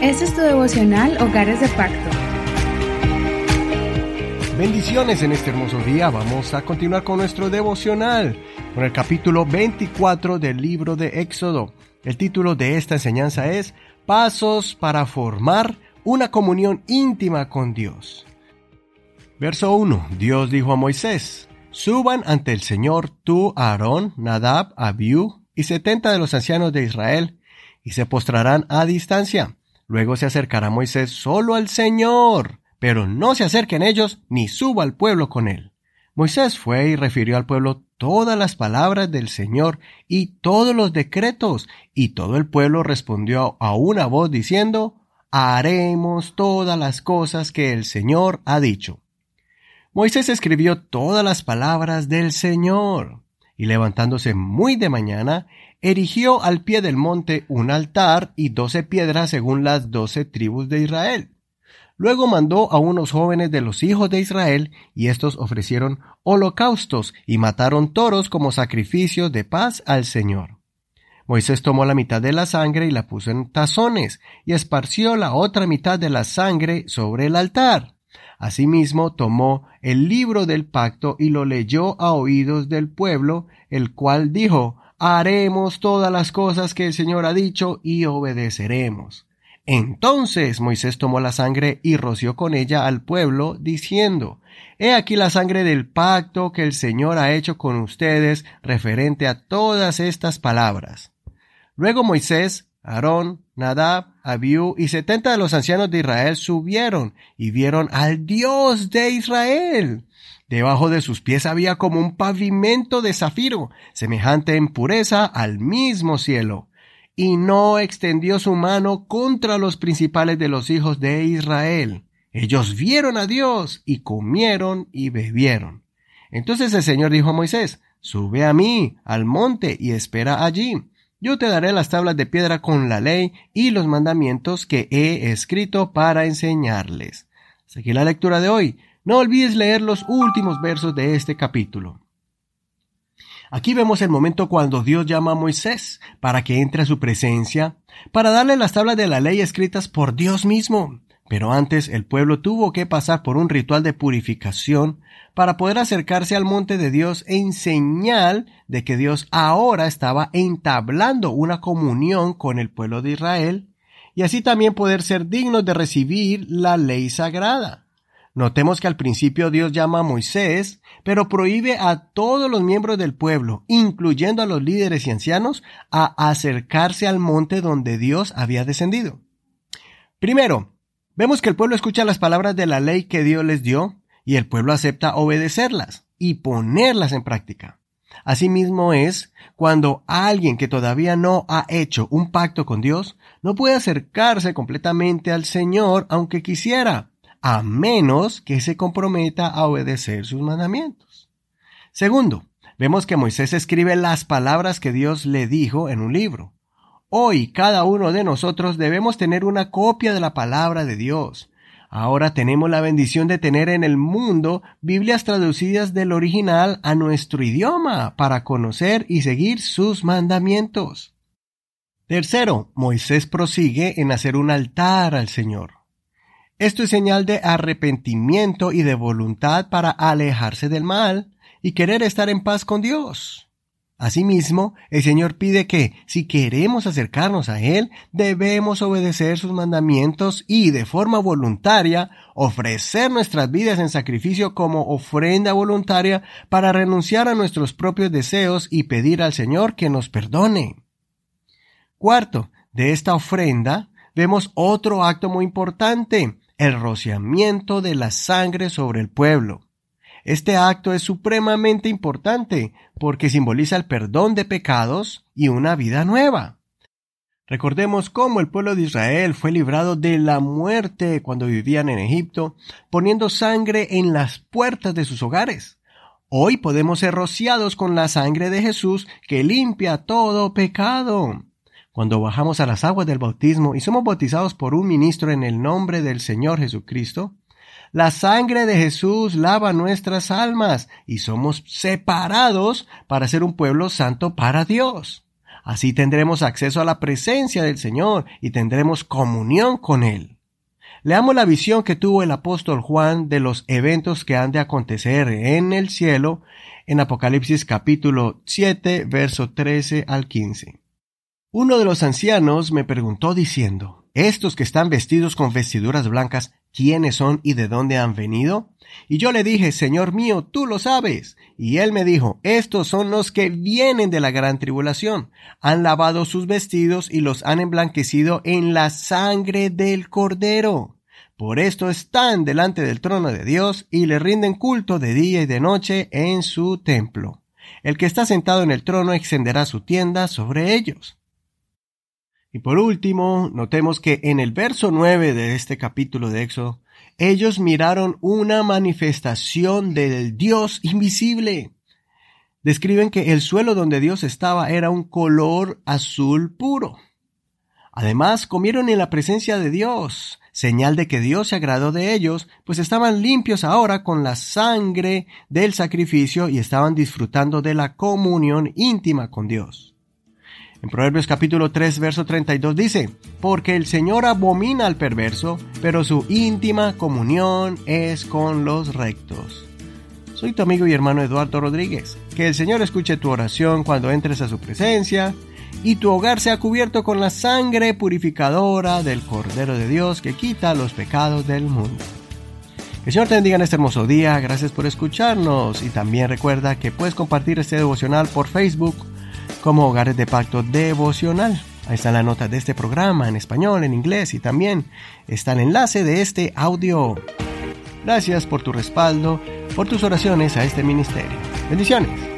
Este es tu devocional Hogares de Pacto. Bendiciones en este hermoso día. Vamos a continuar con nuestro devocional, con el capítulo 24 del libro de Éxodo. El título de esta enseñanza es Pasos para formar una comunión íntima con Dios. Verso 1. Dios dijo a Moisés, Suban ante el Señor tú, Aarón, Nadab, Abiú y setenta de los ancianos de Israel, y se postrarán a distancia Luego se acercará Moisés solo al Señor, pero no se acerquen ellos ni suba al pueblo con él. Moisés fue y refirió al pueblo todas las palabras del Señor y todos los decretos, y todo el pueblo respondió a una voz diciendo, haremos todas las cosas que el Señor ha dicho. Moisés escribió todas las palabras del Señor, y levantándose muy de mañana, erigió al pie del monte un altar y doce piedras según las doce tribus de Israel. Luego mandó a unos jóvenes de los hijos de Israel, y estos ofrecieron holocaustos y mataron toros como sacrificios de paz al Señor. Moisés tomó la mitad de la sangre y la puso en tazones, y esparció la otra mitad de la sangre sobre el altar. Asimismo tomó el libro del pacto y lo leyó a oídos del pueblo, el cual dijo, haremos todas las cosas que el Señor ha dicho y obedeceremos. Entonces Moisés tomó la sangre y roció con ella al pueblo, diciendo, He aquí la sangre del pacto que el Señor ha hecho con ustedes referente a todas estas palabras. Luego Moisés, Aarón, Nadab, Abiú y setenta de los ancianos de Israel subieron y vieron al Dios de Israel. Debajo de sus pies había como un pavimento de zafiro, semejante en pureza al mismo cielo. Y no extendió su mano contra los principales de los hijos de Israel. Ellos vieron a Dios y comieron y bebieron. Entonces el Señor dijo a Moisés, Sube a mí al monte y espera allí. Yo te daré las tablas de piedra con la ley y los mandamientos que he escrito para enseñarles. Seguí la lectura de hoy. No olvides leer los últimos versos de este capítulo. Aquí vemos el momento cuando Dios llama a Moisés para que entre a su presencia, para darle las tablas de la ley escritas por Dios mismo. Pero antes el pueblo tuvo que pasar por un ritual de purificación para poder acercarse al monte de Dios en señal de que Dios ahora estaba entablando una comunión con el pueblo de Israel y así también poder ser dignos de recibir la ley sagrada. Notemos que al principio Dios llama a Moisés, pero prohíbe a todos los miembros del pueblo, incluyendo a los líderes y ancianos, a acercarse al monte donde Dios había descendido. Primero, vemos que el pueblo escucha las palabras de la ley que Dios les dio, y el pueblo acepta obedecerlas y ponerlas en práctica. Asimismo es cuando alguien que todavía no ha hecho un pacto con Dios no puede acercarse completamente al Señor aunque quisiera, a menos que se comprometa a obedecer sus mandamientos. Segundo, vemos que Moisés escribe las palabras que Dios le dijo en un libro. Hoy cada uno de nosotros debemos tener una copia de la palabra de Dios. Ahora tenemos la bendición de tener en el mundo Biblias traducidas del original a nuestro idioma para conocer y seguir sus mandamientos. Tercero, Moisés prosigue en hacer un altar al Señor. Esto es señal de arrepentimiento y de voluntad para alejarse del mal y querer estar en paz con Dios. Asimismo, el Señor pide que, si queremos acercarnos a Él, debemos obedecer sus mandamientos y, de forma voluntaria, ofrecer nuestras vidas en sacrificio como ofrenda voluntaria para renunciar a nuestros propios deseos y pedir al Señor que nos perdone. Cuarto, de esta ofrenda vemos otro acto muy importante, el rociamiento de la sangre sobre el pueblo. Este acto es supremamente importante porque simboliza el perdón de pecados y una vida nueva. Recordemos cómo el pueblo de Israel fue librado de la muerte cuando vivían en Egipto, poniendo sangre en las puertas de sus hogares. Hoy podemos ser rociados con la sangre de Jesús que limpia todo pecado. Cuando bajamos a las aguas del bautismo y somos bautizados por un ministro en el nombre del Señor Jesucristo, la sangre de Jesús lava nuestras almas y somos separados para ser un pueblo santo para Dios. Así tendremos acceso a la presencia del Señor y tendremos comunión con Él. Leamos la visión que tuvo el apóstol Juan de los eventos que han de acontecer en el cielo en Apocalipsis capítulo 7, verso 13 al 15. Uno de los ancianos me preguntó diciendo, ¿Estos que están vestidos con vestiduras blancas, quiénes son y de dónde han venido? Y yo le dije, Señor mío, tú lo sabes. Y él me dijo, estos son los que vienen de la gran tribulación. Han lavado sus vestidos y los han emblanquecido en la sangre del cordero. Por esto están delante del trono de Dios y le rinden culto de día y de noche en su templo. El que está sentado en el trono extenderá su tienda sobre ellos. Y por último, notemos que en el verso 9 de este capítulo de Éxodo, ellos miraron una manifestación del Dios invisible. Describen que el suelo donde Dios estaba era un color azul puro. Además, comieron en la presencia de Dios, señal de que Dios se agradó de ellos, pues estaban limpios ahora con la sangre del sacrificio y estaban disfrutando de la comunión íntima con Dios. En Proverbios capítulo 3, verso 32 dice, Porque el Señor abomina al perverso, pero su íntima comunión es con los rectos. Soy tu amigo y hermano Eduardo Rodríguez. Que el Señor escuche tu oración cuando entres a su presencia y tu hogar sea cubierto con la sangre purificadora del Cordero de Dios que quita los pecados del mundo. Que el Señor te bendiga en este hermoso día, gracias por escucharnos y también recuerda que puedes compartir este devocional por Facebook como Hogares de Pacto Devocional. Ahí está la nota de este programa en español, en inglés y también está el enlace de este audio. Gracias por tu respaldo, por tus oraciones a este ministerio. Bendiciones.